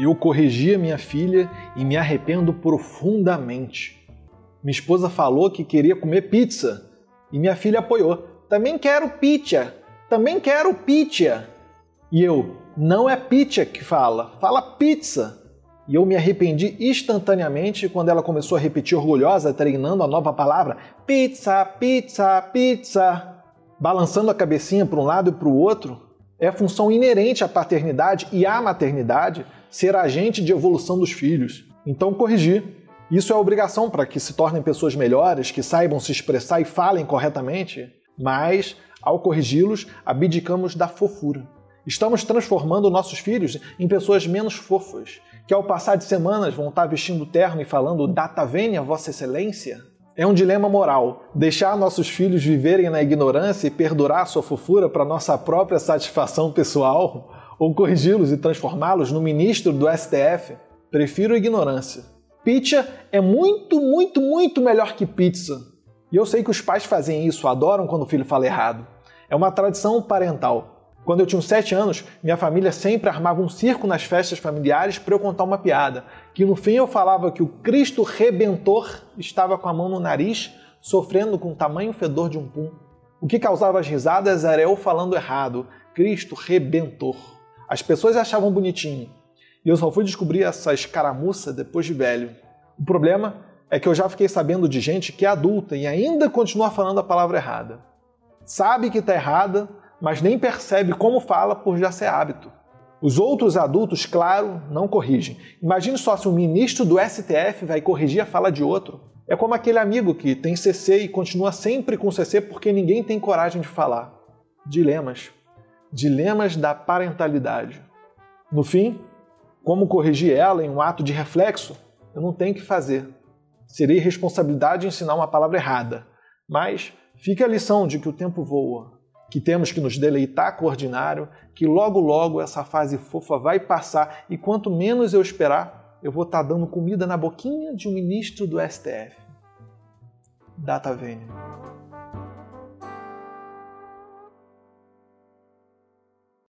Eu corrigi a minha filha e me arrependo profundamente. Minha esposa falou que queria comer pizza e minha filha apoiou. Também quero pizza. Também quero pizza. E eu, não é pizza que fala, fala pizza. E eu me arrependi instantaneamente quando ela começou a repetir orgulhosa, treinando a nova palavra: pizza, pizza, pizza. Balançando a cabecinha para um lado e para o outro, é função inerente à paternidade e à maternidade ser agente de evolução dos filhos. Então, corrigir. Isso é obrigação para que se tornem pessoas melhores, que saibam se expressar e falem corretamente, mas, ao corrigi-los, abdicamos da fofura. Estamos transformando nossos filhos em pessoas menos fofas, que ao passar de semanas vão estar vestindo terno e falando data vênia, Vossa Excelência? É um dilema moral. Deixar nossos filhos viverem na ignorância e perdurar sua fofura para nossa própria satisfação pessoal? Ou corrigi-los e transformá-los no ministro do STF? Prefiro ignorância. Pizza é muito, muito, muito melhor que pizza. E eu sei que os pais fazem isso, adoram quando o filho fala errado. É uma tradição parental. Quando eu tinha uns 7 anos, minha família sempre armava um circo nas festas familiares para eu contar uma piada, que no fim eu falava que o Cristo Rebentor estava com a mão no nariz, sofrendo com o tamanho fedor de um pum. O que causava as risadas era eu falando errado, Cristo Rebentor. As pessoas achavam bonitinho, e eu só fui descobrir essa escaramuça depois de velho. O problema é que eu já fiquei sabendo de gente que é adulta e ainda continua falando a palavra errada. Sabe que está errada, mas nem percebe como fala por já ser hábito. Os outros adultos, claro, não corrigem. Imagine só se um ministro do STF vai corrigir a fala de outro. É como aquele amigo que tem CC e continua sempre com CC porque ninguém tem coragem de falar. Dilemas. Dilemas da parentalidade. No fim, como corrigir ela em um ato de reflexo? Eu não tenho que fazer. Seria irresponsabilidade ensinar uma palavra errada. Mas fica a lição de que o tempo voa que temos que nos deleitar com o ordinário, que logo logo essa fase fofa vai passar e quanto menos eu esperar, eu vou estar dando comida na boquinha de um ministro do STF. Data vênia.